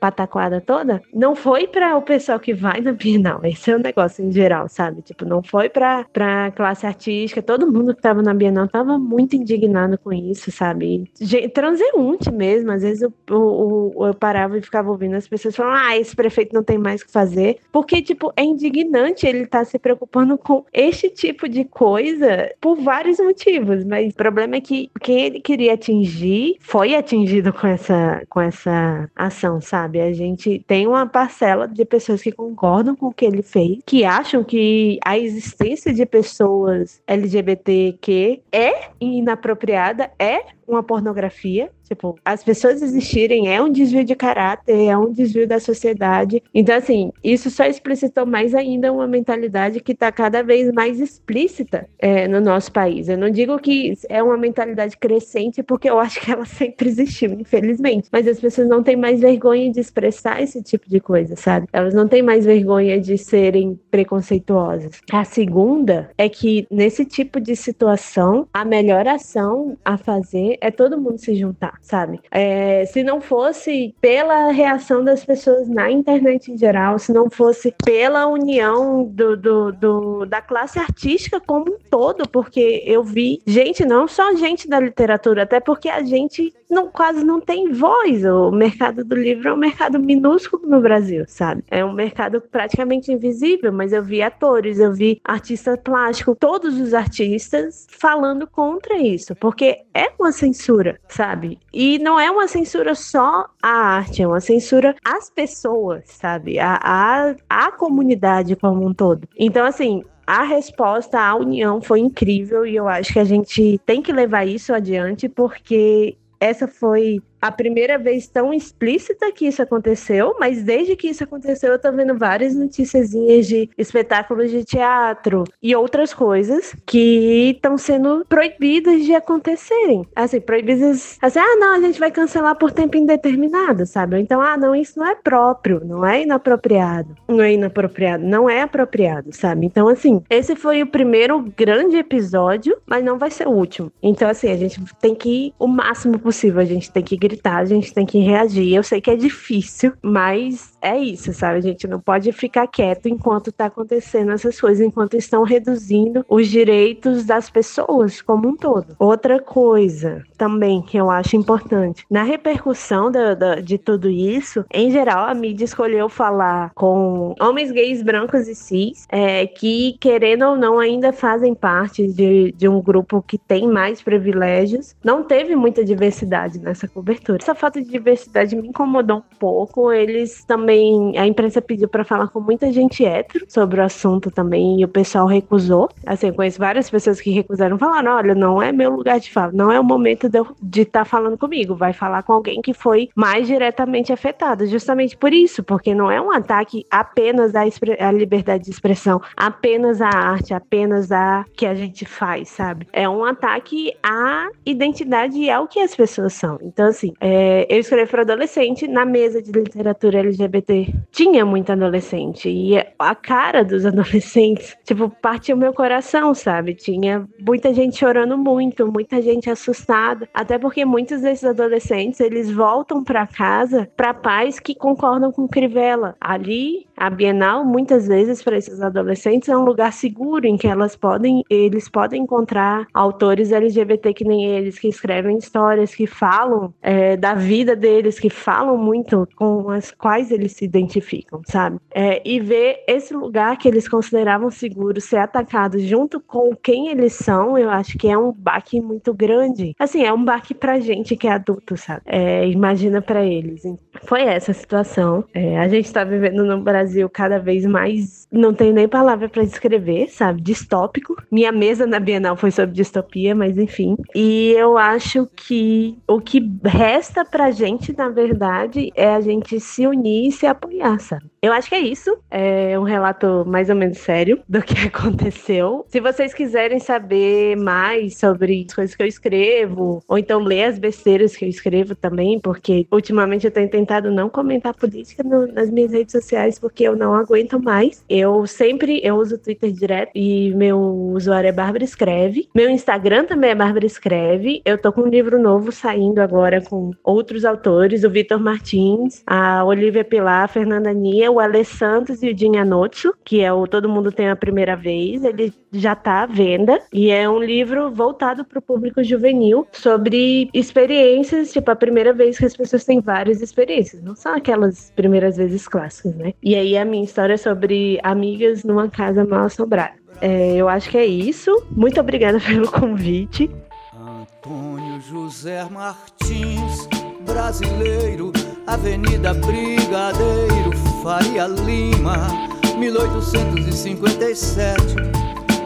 pataquada toda, não foi para o pessoal que vai na Bienal, esse é o negócio em geral, sabe? Tipo, não foi para pra classe artística, todo mundo que tava na Bienal tava muito indignado com isso, sabe? Transeunte mesmo, às vezes eu, eu, eu, eu parava e ficava ouvindo as pessoas falando, ah, esse prefeito não tem mais o que fazer, porque, tipo, é indignante ele estar tá se preocupando com este tipo de coisa por vários motivos, mas o problema é que quem ele queria atingir foi atingido com essa, com essa ação, sabe? A gente tem uma parcela de pessoas que concordam com o que ele fez, que acham que a existência de pessoas LGBTQ é inapropriada, é uma pornografia. Tipo, as pessoas existirem é um desvio de caráter, é um desvio da sociedade. Então, assim, isso só explicitou mais ainda uma mentalidade que está cada vez mais explícita é, no nosso país. Eu não digo que é uma mentalidade crescente, porque eu acho que ela sempre existiu, infelizmente. Mas as pessoas não têm mais vergonha de expressar esse tipo de coisa, sabe? Elas não têm mais vergonha de serem preconceituosas. A segunda é que, nesse tipo de situação, a melhor ação a fazer é todo mundo se juntar, sabe? É, se não fosse pela reação das pessoas na internet em geral, se não fosse pela união do, do, do, da classe artística como um todo, porque eu vi gente, não só gente da literatura, até porque a gente não, quase não tem voz. O mercado do livro é um mercado minúsculo no Brasil, sabe? É um mercado praticamente invisível, mas eu vi atores, eu vi artista plástico, todos os artistas falando contra isso, porque é uma censura, sabe? E não é uma censura só à arte, é uma censura às pessoas, sabe? A, a, a comunidade como um todo. Então, assim, a resposta à união foi incrível e eu acho que a gente tem que levar isso adiante porque essa foi a primeira vez tão explícita que isso aconteceu, mas desde que isso aconteceu eu tô vendo várias notícias de espetáculos de teatro e outras coisas que estão sendo proibidas de acontecerem. Assim, proibidas, assim, ah, não, a gente vai cancelar por tempo indeterminado, sabe? Então, ah, não, isso não é próprio, não é inapropriado. Não é inapropriado, não é apropriado, sabe? Então, assim, esse foi o primeiro grande episódio, mas não vai ser o último. Então, assim, a gente tem que ir o máximo possível, a gente tem que gritar, a gente tem que reagir. Eu sei que é difícil, mas é isso, sabe? A gente não pode ficar quieto enquanto está acontecendo essas coisas, enquanto estão reduzindo os direitos das pessoas como um todo. Outra coisa também que eu acho importante, na repercussão da, da, de tudo isso, em geral, a mídia escolheu falar com homens gays brancos e cis, é, que, querendo ou não, ainda fazem parte de, de um grupo que tem mais privilégios. Não teve muita diversidade nessa cobertura essa falta de diversidade me incomodou um pouco. Eles também, a imprensa pediu para falar com muita gente hétero sobre o assunto também e o pessoal recusou. Assim, conheço várias pessoas que recusaram, falaram: olha, não é meu lugar de fala, não é o momento de estar tá falando comigo, vai falar com alguém que foi mais diretamente afetado, justamente por isso, porque não é um ataque apenas à, à liberdade de expressão, apenas à arte, apenas a que a gente faz, sabe? É um ataque à identidade e ao que as pessoas são. Então, assim, é, eu escrevi para adolescente, na mesa de literatura LGBT tinha muita adolescente. E a cara dos adolescentes, tipo, partiu meu coração, sabe? Tinha muita gente chorando muito, muita gente assustada. Até porque muitos desses adolescentes, eles voltam para casa para pais que concordam com Crivella. Ali, a Bienal, muitas vezes, para esses adolescentes, é um lugar seguro em que elas podem, eles podem encontrar autores LGBT que nem eles, que escrevem histórias, que falam é, da vida deles, que falam muito com as quais eles se identificam, sabe? É, e ver esse lugar que eles consideravam seguro ser atacado junto com quem eles são, eu acho que é um baque muito grande. Assim, é um baque pra gente que é adulto, sabe? É, imagina para eles. Foi essa a situação. É, a gente tá vivendo no Brasil cada vez mais, não tenho nem palavra para descrever, sabe? Distópico. Minha mesa na Bienal foi sobre distopia, mas enfim. E eu acho que o que resta pra gente, na verdade, é a gente se unir se apoiar, sabe? Eu acho que é isso. É um relato mais ou menos sério do que aconteceu. Se vocês quiserem saber mais sobre as coisas que eu escrevo, ou então ler as besteiras que eu escrevo também, porque ultimamente eu tenho tentado não comentar política no, nas minhas redes sociais, porque eu não aguento mais. Eu sempre eu uso o Twitter direto e meu usuário é Bárbara Escreve. Meu Instagram também é Bárbara Escreve. Eu tô com um livro novo saindo agora com outros autores, o Vitor Martins, a Olivia Pilar, a Fernanda Nia, o Ale Santos e o Dinha Notso, que é o Todo Mundo Tem a Primeira Vez. Ele já está à venda e é um livro voltado para o público juvenil sobre experiências, tipo a primeira vez que as pessoas têm várias experiências, não são aquelas primeiras vezes clássicas, né? E aí a minha história é sobre amigas numa casa mal assombrada. É, eu acho que é isso. Muito obrigada pelo convite. Antônio José Martins, brasileiro, Avenida Brigadeiro, Faria Lima, 1857.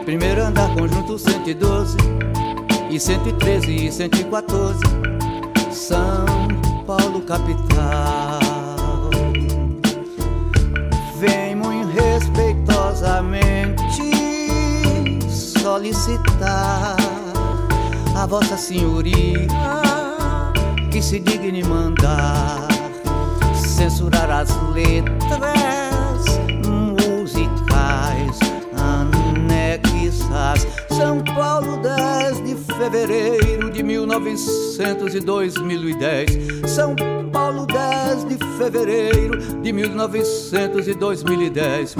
Primeiro andar, conjunto 112, e 113 e 114. São Paulo, capital. Venho respeitosamente solicitar a Vossa Senhoria que se digne mandar censurar as letras musicais anexas. São Paulo, 10 de fevereiro de 1900 e 2010. São Paulo, 10 de fevereiro de 1900 e 2010.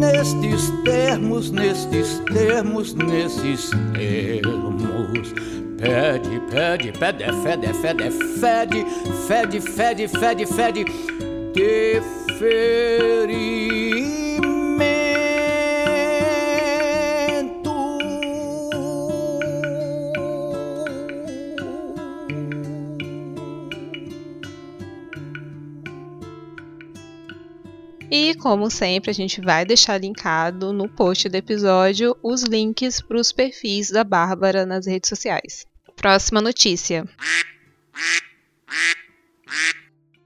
Nestes termos, nestes termos, nesses termos Pede, pede, pede, fede, fede, fede, fede, fede, fede, fede, deferimento. E como sempre, a gente vai deixar linkado no post do episódio os links para os perfis da Bárbara nas redes sociais. Próxima notícia.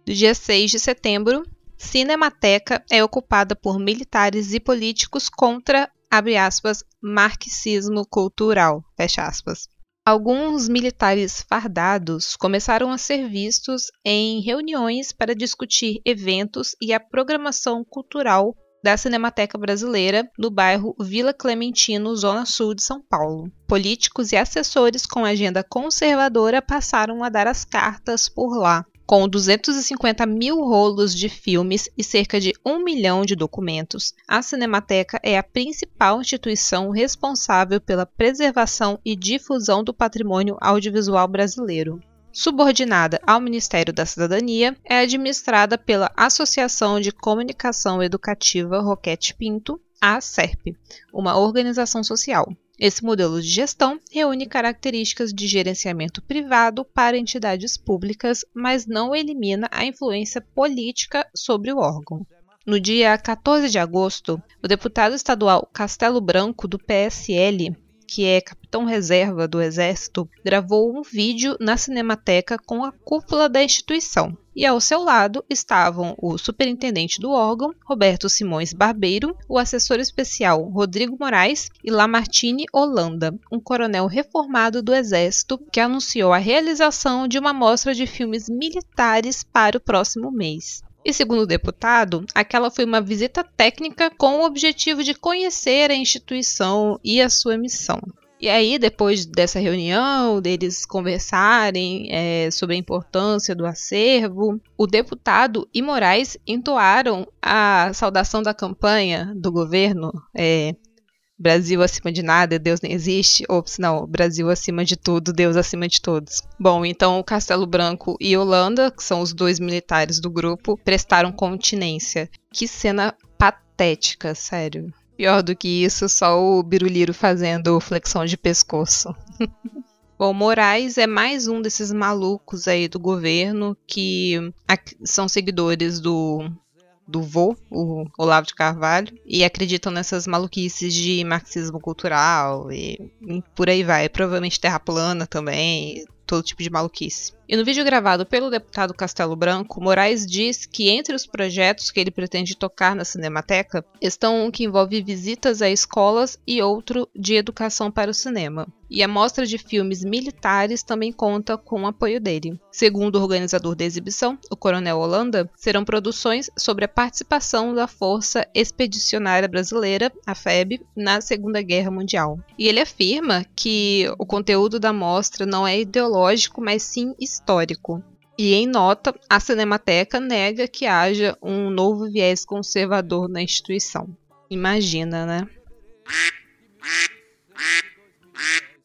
Do dia 6 de setembro, Cinemateca é ocupada por militares e políticos contra, abre aspas, marxismo cultural, fecha aspas. Alguns militares fardados começaram a ser vistos em reuniões para discutir eventos e a programação cultural da Cinemateca Brasileira no bairro Vila Clementino, Zona Sul de São Paulo. Políticos e assessores com agenda conservadora passaram a dar as cartas por lá. Com 250 mil rolos de filmes e cerca de um milhão de documentos, a Cinemateca é a principal instituição responsável pela preservação e difusão do patrimônio audiovisual brasileiro subordinada ao Ministério da Cidadania, é administrada pela Associação de Comunicação Educativa Roquete Pinto, a SERP, uma organização social. Esse modelo de gestão reúne características de gerenciamento privado para entidades públicas, mas não elimina a influência política sobre o órgão. No dia 14 de agosto, o deputado estadual Castelo Branco, do PSL, que é capitão reserva do Exército, gravou um vídeo na Cinemateca com a cúpula da instituição. E ao seu lado estavam o superintendente do órgão, Roberto Simões Barbeiro, o assessor especial Rodrigo Moraes e Lamartine Holanda, um coronel reformado do Exército que anunciou a realização de uma mostra de filmes militares para o próximo mês. E segundo o deputado, aquela foi uma visita técnica com o objetivo de conhecer a instituição e a sua missão. E aí, depois dessa reunião, deles conversarem é, sobre a importância do acervo, o deputado e Moraes entoaram a saudação da campanha do governo é, Brasil acima de nada, Deus nem existe, ou não, Brasil acima de tudo, Deus acima de todos. Bom, então o Castelo Branco e Holanda, que são os dois militares do grupo, prestaram continência. Que cena patética, sério. Pior do que isso, só o Biruliro fazendo flexão de pescoço. Bom, Moraes é mais um desses malucos aí do governo que são seguidores do do vô, o Olavo de Carvalho, e acreditam nessas maluquices de marxismo cultural e, e por aí vai. Provavelmente terra plana também. todo tipo de maluquice. E no vídeo gravado pelo deputado Castelo Branco, Moraes diz que entre os projetos que ele pretende tocar na Cinemateca estão um que envolve visitas a escolas e outro de educação para o cinema. E a mostra de filmes militares também conta com o apoio dele. Segundo o organizador da exibição, o Coronel Holanda, serão produções sobre a participação da Força Expedicionária Brasileira, a FEB, na Segunda Guerra Mundial. E ele afirma que o conteúdo da mostra não é ideológico, mas sim histórico. E em nota, a Cinemateca nega que haja um novo viés conservador na instituição. Imagina, né?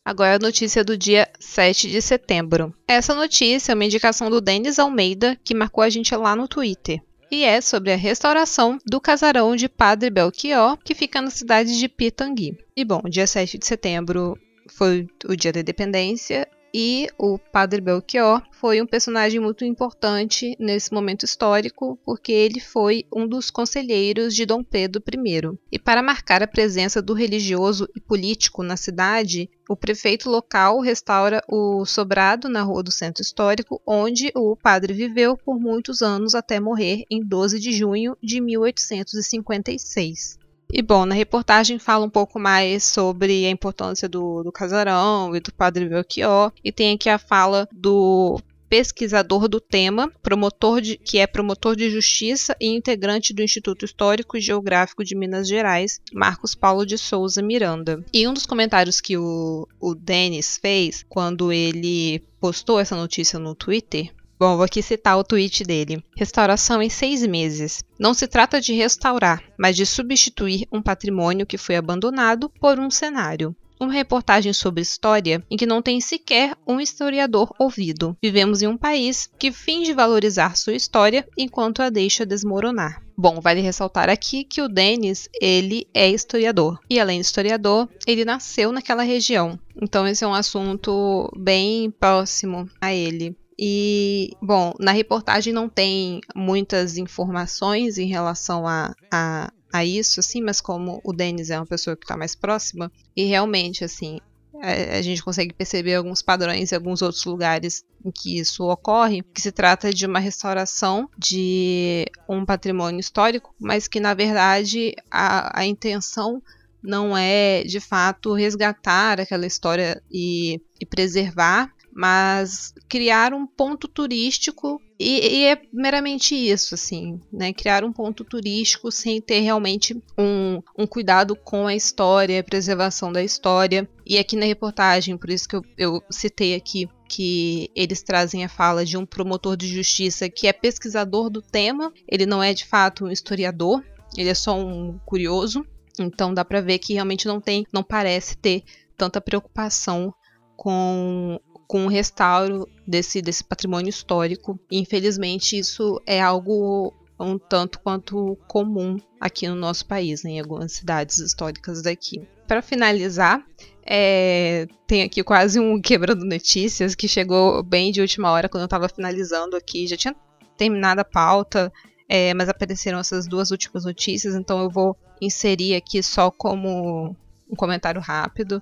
Agora a notícia do dia 7 de setembro. Essa notícia é uma indicação do Denis Almeida, que marcou a gente lá no Twitter. E é sobre a restauração do casarão de Padre Belchior, que fica na cidade de Pitangui. E bom, dia 7 de setembro foi o dia da independência e o Padre Belchior foi um personagem muito importante nesse momento histórico, porque ele foi um dos conselheiros de Dom Pedro I. E para marcar a presença do religioso e político na cidade, o prefeito local restaura o sobrado na Rua do Centro Histórico, onde o padre viveu por muitos anos até morrer em 12 de junho de 1856. E bom, na reportagem fala um pouco mais sobre a importância do, do casarão e do padre Belchior. E tem aqui a fala do pesquisador do tema, promotor de, que é promotor de justiça e integrante do Instituto Histórico e Geográfico de Minas Gerais, Marcos Paulo de Souza Miranda. E um dos comentários que o, o Denis fez quando ele postou essa notícia no Twitter Bom, vou aqui citar o tweet dele. Restauração em seis meses. Não se trata de restaurar, mas de substituir um patrimônio que foi abandonado por um cenário uma reportagem sobre história em que não tem sequer um historiador ouvido. Vivemos em um país que finge valorizar sua história enquanto a deixa desmoronar. Bom, vale ressaltar aqui que o Denis, ele é historiador. E além de historiador, ele nasceu naquela região. Então esse é um assunto bem próximo a ele. E, bom, na reportagem não tem muitas informações em relação a, a, a isso, assim, mas como o Denis é uma pessoa que está mais próxima, e realmente, assim, a, a, gente consegue perceber alguns padrões em alguns outros lugares em que isso ocorre, que se trata de uma restauração de um patrimônio histórico, mas que, na verdade, a, a intenção não é de fato resgatar aquela história e, e preservar, mas criar um ponto turístico e, e, é meramente isso, assim, né? Criar um ponto turístico sem ter realmente um, um cuidado com a história, a preservação da história. E aqui na reportagem, por isso que eu, eu citei aqui que eles trazem a fala de um promotor de justiça que é pesquisador do tema, ele não é de fato um historiador, ele é só um curioso. Então dá para ver que realmente não tem, não parece ter tanta preocupação com com o restauro desse, desse patrimônio histórico. infelizmente, isso é algo um tanto quanto comum aqui no nosso país, né, em algumas cidades históricas daqui. Para finalizar, é, tem aqui quase um quebrando notícias que chegou bem de última hora quando eu estava finalizando aqui. Já tinha terminado a pauta, é, mas apareceram essas duas últimas notícias, então eu vou inserir aqui só como um comentário rápido.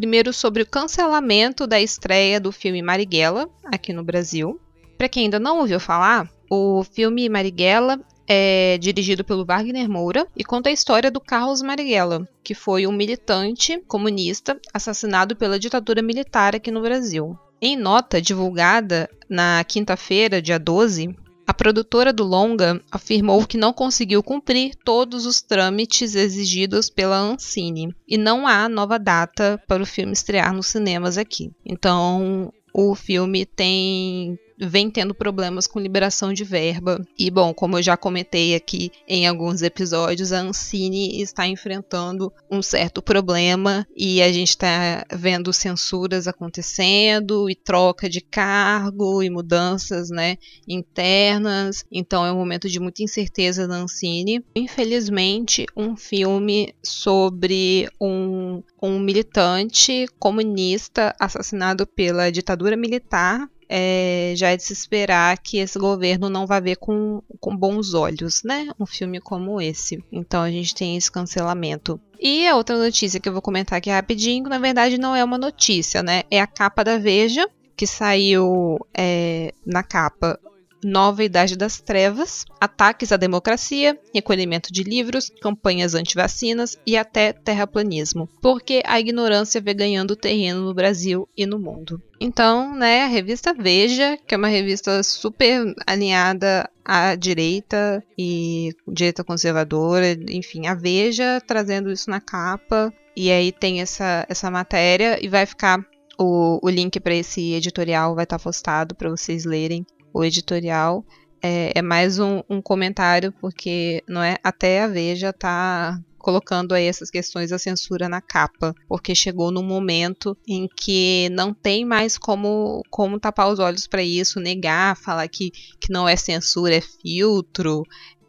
Primeiro sobre o cancelamento da estreia do filme Marighella aqui no Brasil. Para quem ainda não ouviu falar, o filme Marighella é dirigido pelo Wagner Moura e conta a história do Carlos Marighella, que foi um militante comunista assassinado pela ditadura militar aqui no Brasil. Em nota divulgada na quinta-feira, dia 12, a produtora do longa afirmou que não conseguiu cumprir todos os trâmites exigidos pela Ancine e não há nova data para o filme estrear nos cinemas aqui. Então, o filme tem vem tendo problemas com liberação de verba. E, bom, como eu já comentei aqui em alguns episódios, a Ancine está enfrentando um certo problema e a gente está vendo censuras acontecendo e troca de cargo e mudanças né, internas. Então é um momento de muita incerteza da Ancine. Infelizmente, um filme sobre um, um militante comunista assassinado pela ditadura militar é, já é de se esperar que esse governo não vai ver com, com bons olhos, né? Um filme como esse. Então a gente tem esse cancelamento. E a outra notícia que eu vou comentar aqui rapidinho, na verdade não é uma notícia, né? É a capa da Veja, que saiu é, na capa Nova Idade das Trevas, ataques à democracia, recolhimento de livros, campanhas anti-vacinas e até terraplanismo, porque a ignorância vem ganhando terreno no Brasil e no mundo. Então, né, a revista Veja, que é uma revista super alinhada à direita e direita conservadora, enfim, a Veja trazendo isso na capa. E aí tem essa, essa matéria e vai ficar o, o link para esse editorial vai estar tá postado para vocês lerem o editorial. É, é mais um, um, comentário, porque não é até a Veja tá colocando aí essas questões da censura na capa, porque chegou num momento em que não tem mais como, como tapar os olhos para isso, negar, falar que, que não é censura, é filtro,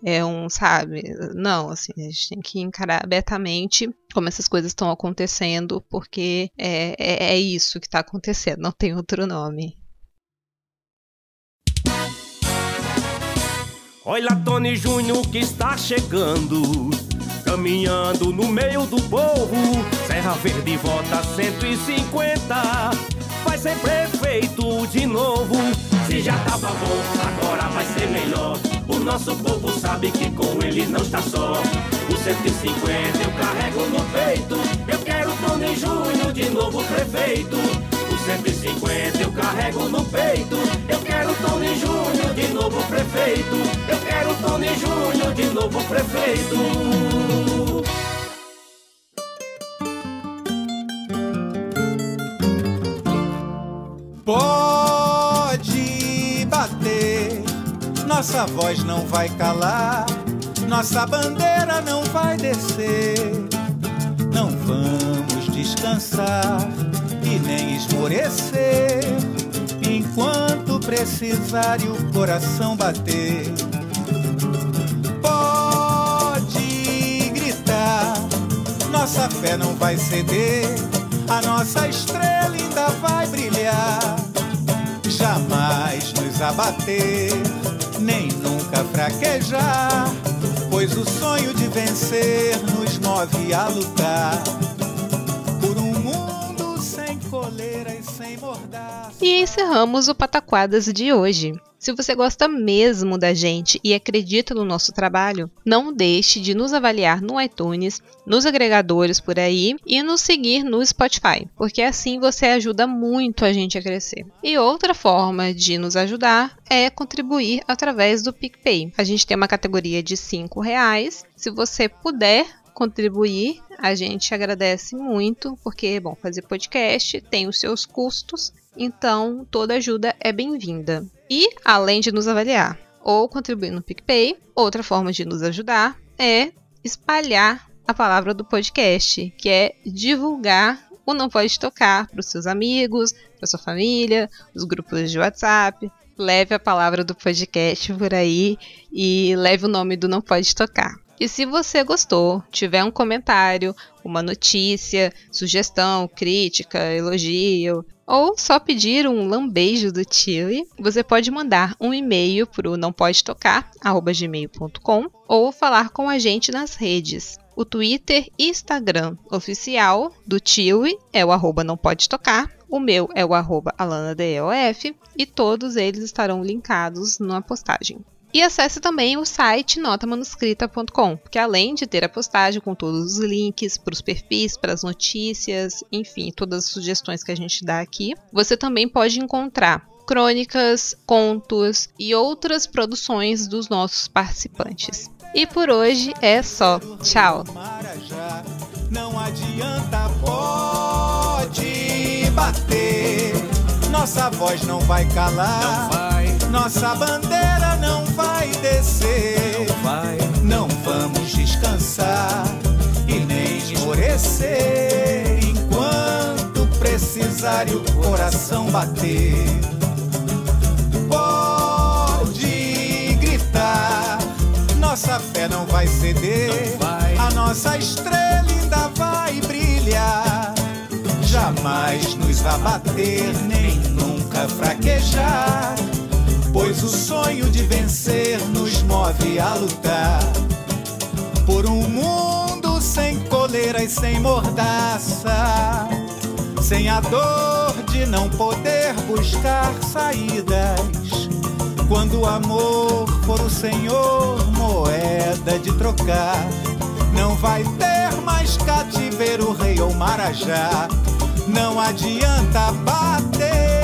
é um, sabe? Não, assim, a gente tem que encarar abertamente como essas coisas estão acontecendo, porque é, é, é isso que está acontecendo, não tem outro nome. Olha Tony Júnior que está chegando, caminhando no meio do povo. Serra Verde vota 150, vai ser prefeito de novo. Se já tava bom, agora vai ser melhor. O nosso povo sabe que com ele não está só. O 150 eu carrego no peito. Eu quero Tony Júnior de novo prefeito. O 150 eu carrego no peito. Eu quero Tony Júnior de novo prefeito. Eu quero Tony Júnior de novo prefeito. Pode bater, nossa voz não vai calar, nossa bandeira não vai descer. Não vamos descansar e nem esmorecer enquanto precisar e o coração bater. Pode gritar, nossa fé não vai ceder, a nossa estrela ainda vai brilhar. Jamais nos abater, nem nunca fraquejar, pois o sonho de vencer nos move a lutar. E encerramos o Pataquadas de hoje. Se você gosta mesmo da gente e acredita no nosso trabalho, não deixe de nos avaliar no iTunes, nos agregadores por aí e nos seguir no Spotify, porque assim você ajuda muito a gente a crescer. E outra forma de nos ajudar é contribuir através do PicPay. A gente tem uma categoria de R$ reais. Se você puder contribuir, a gente agradece muito, porque, bom, fazer podcast tem os seus custos, então toda ajuda é bem-vinda. E, além de nos avaliar ou contribuir no PicPay, outra forma de nos ajudar é espalhar a palavra do podcast, que é divulgar o Não Pode Tocar para os seus amigos, para sua família, os grupos de WhatsApp. Leve a palavra do podcast por aí e leve o nome do Não Pode Tocar. E se você gostou, tiver um comentário, uma notícia, sugestão, crítica, elogio, ou só pedir um lambejo do Chile, você pode mandar um e-mail para o nãopodetocar@gmail.com ou falar com a gente nas redes. O Twitter e Instagram oficial do Chile é o arroba não pode tocar, o meu é o arroba alanadeof e todos eles estarão linkados na postagem. E acesse também o site notamanuscrita.com, que além de ter a postagem com todos os links para os perfis, para as notícias, enfim, todas as sugestões que a gente dá aqui, você também pode encontrar crônicas, contos e outras produções dos nossos participantes. E por hoje é só. Tchau! Não adianta, pode bater. Nossa voz não vai calar. Não vai. Nossa bandeira não vai descer. Não vai. Não vamos descansar e nem esmorecer enquanto precisar e o coração bater. Pode gritar, nossa fé não vai ceder. Não vai. A nossa estrela ainda vai. Jamais nos abater, nem nunca fraquejar. Pois o sonho de vencer nos move a lutar por um mundo sem coleiras, sem mordaça, sem a dor de não poder buscar saídas. Quando o amor for o Senhor, moeda de trocar, não vai ter mais cativeiro, rei ou marajá. Não adianta bater